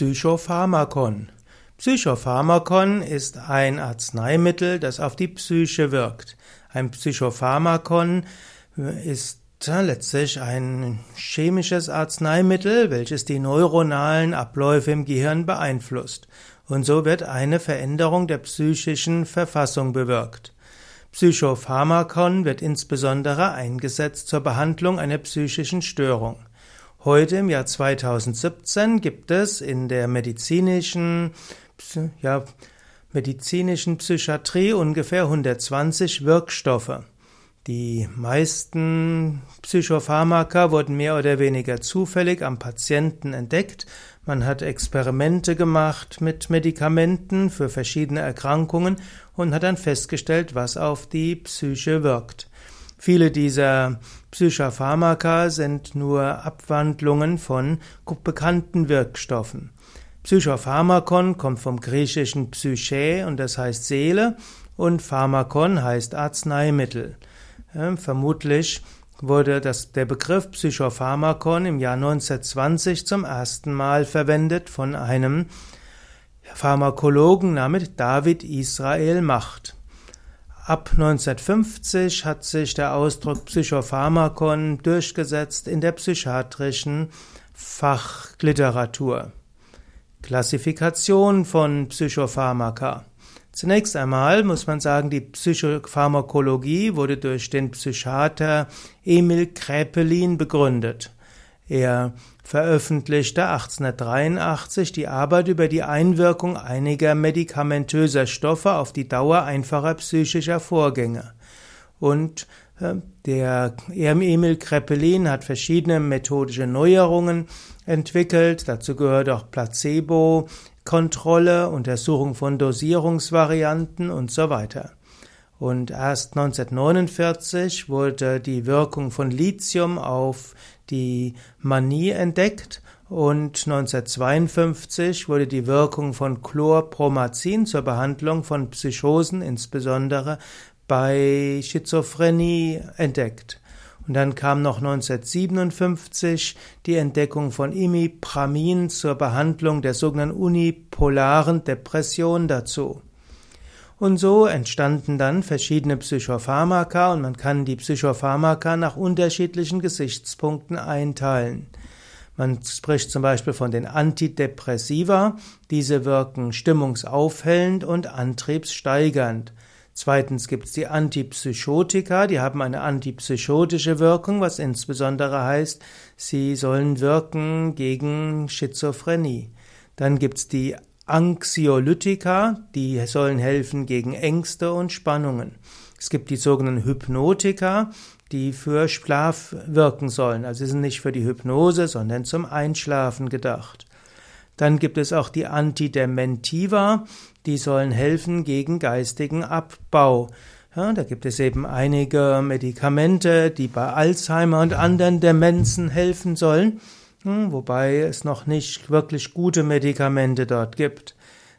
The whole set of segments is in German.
Psychopharmakon. Psychopharmakon ist ein Arzneimittel, das auf die Psyche wirkt. Ein Psychopharmakon ist letztlich ein chemisches Arzneimittel, welches die neuronalen Abläufe im Gehirn beeinflusst. Und so wird eine Veränderung der psychischen Verfassung bewirkt. Psychopharmakon wird insbesondere eingesetzt zur Behandlung einer psychischen Störung. Heute im Jahr 2017 gibt es in der medizinischen, ja, medizinischen Psychiatrie ungefähr 120 Wirkstoffe. Die meisten Psychopharmaka wurden mehr oder weniger zufällig am Patienten entdeckt. Man hat Experimente gemacht mit Medikamenten für verschiedene Erkrankungen und hat dann festgestellt, was auf die Psyche wirkt. Viele dieser Psychopharmaka sind nur Abwandlungen von bekannten Wirkstoffen. Psychopharmakon kommt vom griechischen Psyche und das heißt Seele und Pharmakon heißt Arzneimittel. Vermutlich wurde das, der Begriff Psychopharmakon im Jahr 1920 zum ersten Mal verwendet von einem Pharmakologen namens David Israel Macht. Ab 1950 hat sich der Ausdruck Psychopharmakon durchgesetzt in der psychiatrischen Fachliteratur. Klassifikation von Psychopharmaka. Zunächst einmal muss man sagen, die Psychopharmakologie wurde durch den Psychiater Emil Kraepelin begründet. Er veröffentlichte 1883 die Arbeit über die Einwirkung einiger medikamentöser Stoffe auf die Dauer einfacher psychischer Vorgänge. Und äh, der Emil Kreppelin hat verschiedene methodische Neuerungen entwickelt. Dazu gehört auch Placebo-Kontrolle, Untersuchung von Dosierungsvarianten und so weiter. Und erst 1949 wurde die Wirkung von Lithium auf die Manie entdeckt und 1952 wurde die Wirkung von Chlorpromazin zur Behandlung von Psychosen, insbesondere bei Schizophrenie, entdeckt. Und dann kam noch 1957 die Entdeckung von Imipramin zur Behandlung der sogenannten unipolaren Depression dazu. Und so entstanden dann verschiedene Psychopharmaka und man kann die Psychopharmaka nach unterschiedlichen Gesichtspunkten einteilen. Man spricht zum Beispiel von den Antidepressiva. Diese wirken stimmungsaufhellend und antriebssteigernd. Zweitens gibt es die Antipsychotika, die haben eine antipsychotische Wirkung, was insbesondere heißt, sie sollen wirken gegen Schizophrenie. Dann gibt es die Anxiolytika, die sollen helfen gegen Ängste und Spannungen. Es gibt die sogenannten Hypnotika, die für Schlaf wirken sollen. Also sie sind nicht für die Hypnose, sondern zum Einschlafen gedacht. Dann gibt es auch die Antidementiva, die sollen helfen gegen geistigen Abbau. Ja, da gibt es eben einige Medikamente, die bei Alzheimer und anderen Demenzen helfen sollen. Wobei es noch nicht wirklich gute Medikamente dort gibt.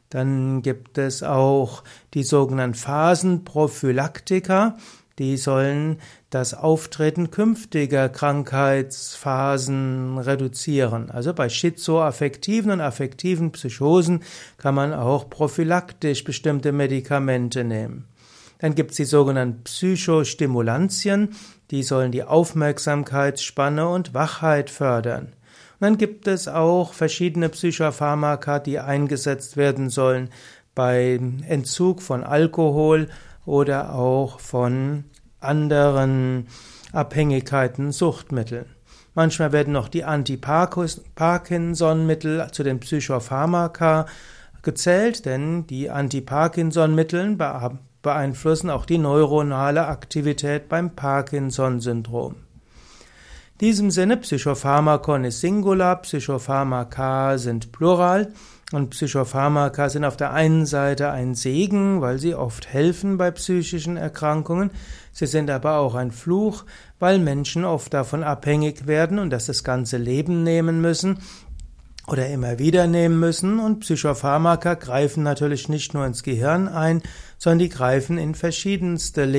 Dann gibt es auch die sogenannten Phasenprophylaktika, die sollen das Auftreten künftiger Krankheitsphasen reduzieren. Also bei schizoaffektiven und affektiven Psychosen kann man auch prophylaktisch bestimmte Medikamente nehmen. Dann gibt es die sogenannten Psychostimulantien, die sollen die Aufmerksamkeitsspanne und Wachheit fördern dann gibt es auch verschiedene Psychopharmaka, die eingesetzt werden sollen beim Entzug von Alkohol oder auch von anderen Abhängigkeiten, Suchtmitteln. Manchmal werden noch die Anti-Parkinson-Mittel zu den Psychopharmaka gezählt, denn die Anti-Parkinson-Mittel beeinflussen auch die neuronale Aktivität beim Parkinson-Syndrom diesem Sinne, Psychopharmakon ist Singular, Psychopharmaka sind Plural und Psychopharmaka sind auf der einen Seite ein Segen, weil sie oft helfen bei psychischen Erkrankungen. Sie sind aber auch ein Fluch, weil Menschen oft davon abhängig werden und das das ganze Leben nehmen müssen oder immer wieder nehmen müssen. Und Psychopharmaka greifen natürlich nicht nur ins Gehirn ein, sondern die greifen in verschiedenste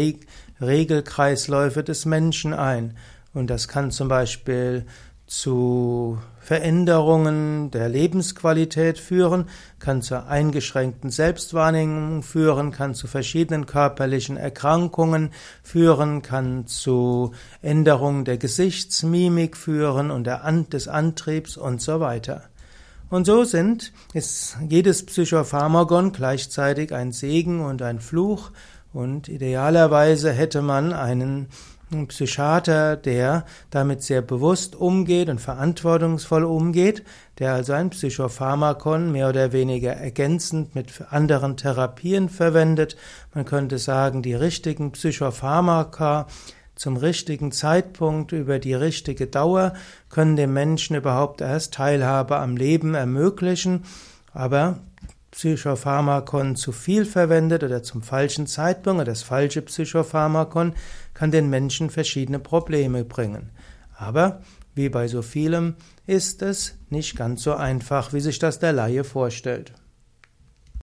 Regelkreisläufe des Menschen ein. Und das kann zum Beispiel zu Veränderungen der Lebensqualität führen, kann zur eingeschränkten Selbstwahrnehmung führen, kann zu verschiedenen körperlichen Erkrankungen führen, kann zu Änderungen der Gesichtsmimik führen und des Antriebs und so weiter. Und so sind, ist jedes Psychopharmakon gleichzeitig ein Segen und ein Fluch und idealerweise hätte man einen ein Psychiater, der damit sehr bewusst umgeht und verantwortungsvoll umgeht, der also ein Psychopharmakon mehr oder weniger ergänzend mit anderen Therapien verwendet. Man könnte sagen, die richtigen Psychopharmaka zum richtigen Zeitpunkt über die richtige Dauer können dem Menschen überhaupt erst Teilhabe am Leben ermöglichen, aber Psychopharmakon zu viel verwendet oder zum falschen Zeitpunkt oder das falsche Psychopharmakon kann den Menschen verschiedene Probleme bringen. Aber wie bei so vielem ist es nicht ganz so einfach, wie sich das der Laie vorstellt.